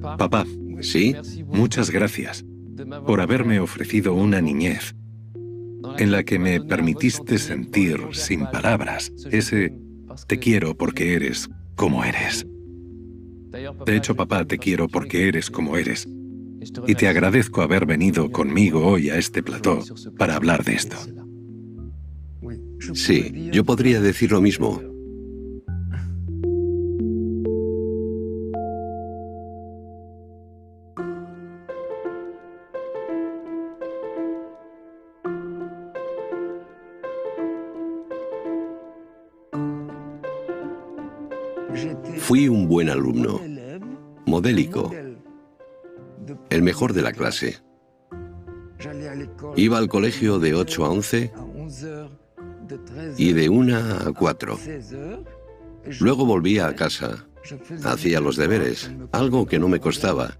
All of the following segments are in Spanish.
Papá, ¿Sí? muchas gracias por haberme ofrecido una niñez en la que me permitiste sentir sin palabras ese te quiero porque eres como eres. De hecho, papá, te quiero porque eres como eres. Y te agradezco haber venido conmigo hoy a este plató para hablar de esto. Sí, yo podría decir lo mismo. Fui un buen alumno, modélico, el mejor de la clase. Iba al colegio de 8 a 11 y de 1 a 4. Luego volvía a casa, hacía los deberes, algo que no me costaba,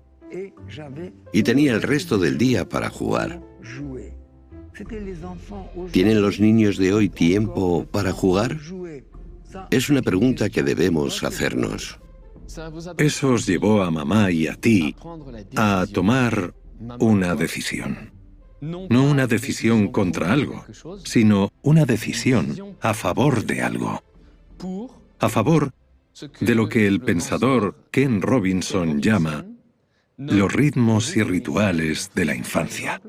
y tenía el resto del día para jugar. ¿Tienen los niños de hoy tiempo para jugar? Es una pregunta que debemos hacernos. Eso os llevó a mamá y a ti a tomar una decisión. No una decisión contra algo, sino una decisión a favor de algo. A favor de lo que el pensador Ken Robinson llama los ritmos y rituales de la infancia.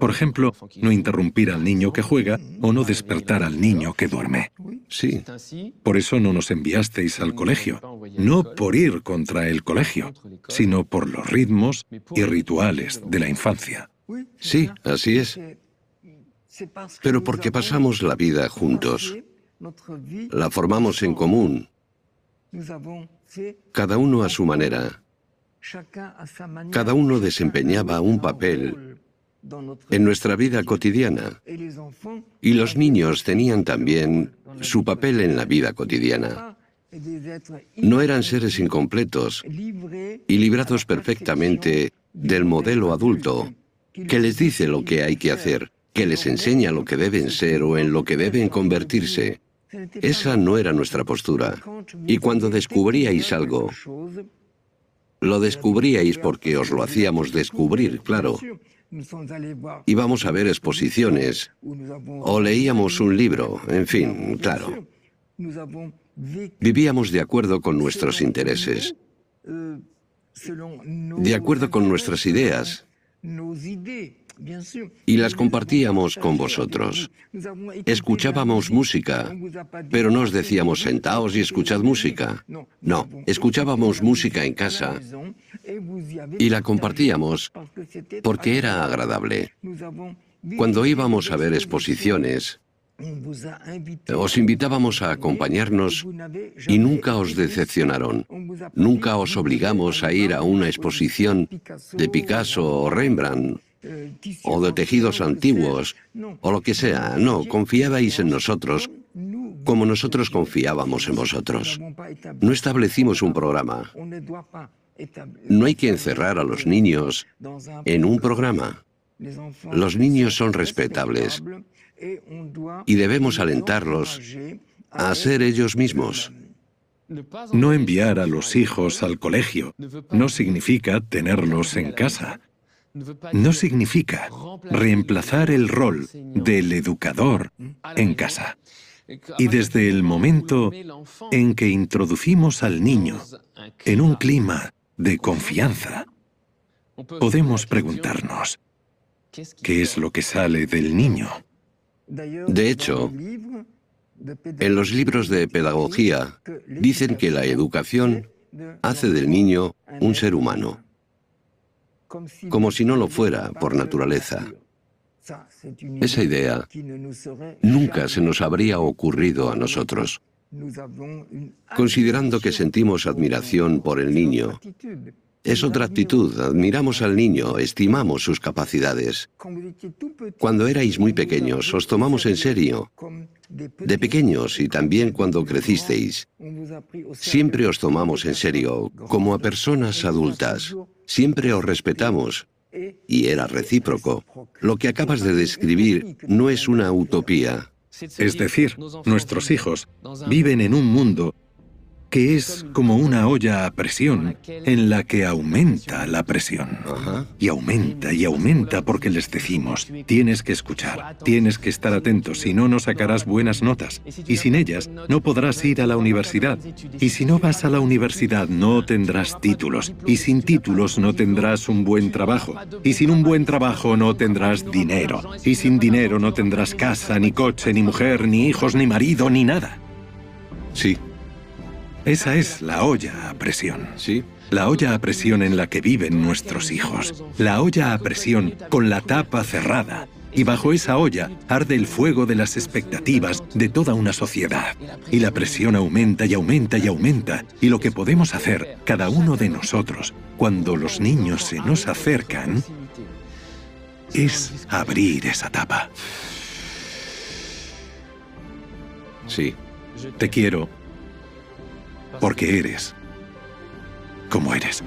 Por ejemplo, no interrumpir al niño que juega o no despertar al niño que duerme. Sí, Por eso no nos enviasteis al colegio, no por ir contra el colegio, sino por los ritmos y rituales de la infancia. sí, así es. Pero porque pasamos la vida juntos, la formamos en común, cada uno a su manera. Cada uno desempeñaba un papel en nuestra vida cotidiana y los niños tenían también su papel en la vida cotidiana. No eran seres incompletos y librados perfectamente del modelo adulto que les dice lo que hay que hacer, que les enseña lo que deben ser o en lo que deben convertirse. Esa no era nuestra postura. Y cuando descubríais algo, lo descubríais porque os lo hacíamos descubrir, claro. Íbamos a ver exposiciones o leíamos un libro, en fin, claro. Vivíamos de acuerdo con nuestros intereses, de acuerdo con nuestras ideas, y las compartíamos con vosotros. Escuchábamos música, pero no os decíamos sentaos y escuchad música. No, escuchábamos música en casa y la compartíamos porque era agradable. Cuando íbamos a ver exposiciones, os invitábamos a acompañarnos y nunca os decepcionaron. Nunca os obligamos a ir a una exposición de Picasso o Rembrandt o de tejidos antiguos o lo que sea. No, confiabais en nosotros como nosotros confiábamos en vosotros. No establecimos un programa. No hay que encerrar a los niños en un programa. Los niños son respetables y debemos alentarlos a ser ellos mismos. No enviar a los hijos al colegio no significa tenerlos en casa. No significa reemplazar el rol del educador en casa. Y desde el momento en que introducimos al niño en un clima de confianza, podemos preguntarnos, ¿qué es lo que sale del niño? De hecho, en los libros de pedagogía dicen que la educación hace del niño un ser humano, como si no lo fuera por naturaleza. Esa idea nunca se nos habría ocurrido a nosotros. Considerando que sentimos admiración por el niño, es otra actitud, admiramos al niño, estimamos sus capacidades. Cuando erais muy pequeños, os tomamos en serio. De pequeños y también cuando crecisteis. Siempre os tomamos en serio, como a personas adultas. Siempre os respetamos. Y era recíproco. Lo que acabas de describir no es una utopía. Es decir, nuestros hijos viven en un mundo que es como una olla a presión en la que aumenta la presión. Y aumenta y aumenta porque les decimos, tienes que escuchar, tienes que estar atento, si no, no sacarás buenas notas. Y sin ellas, no podrás ir a la universidad. Y si no vas a la universidad, no tendrás títulos. Y sin títulos, no tendrás un buen trabajo. Y sin un buen trabajo, no tendrás dinero. Y sin dinero, no tendrás casa, ni coche, ni mujer, ni hijos, ni marido, ni nada. Sí, esa es la olla a presión. Sí. La olla a presión en la que viven nuestros hijos. La olla a presión con la tapa cerrada. Y bajo esa olla arde el fuego de las expectativas de toda una sociedad. Y la presión aumenta y aumenta y aumenta. Y lo que podemos hacer, cada uno de nosotros, cuando los niños se nos acercan, es abrir esa tapa. Sí. Te quiero porque eres como eres.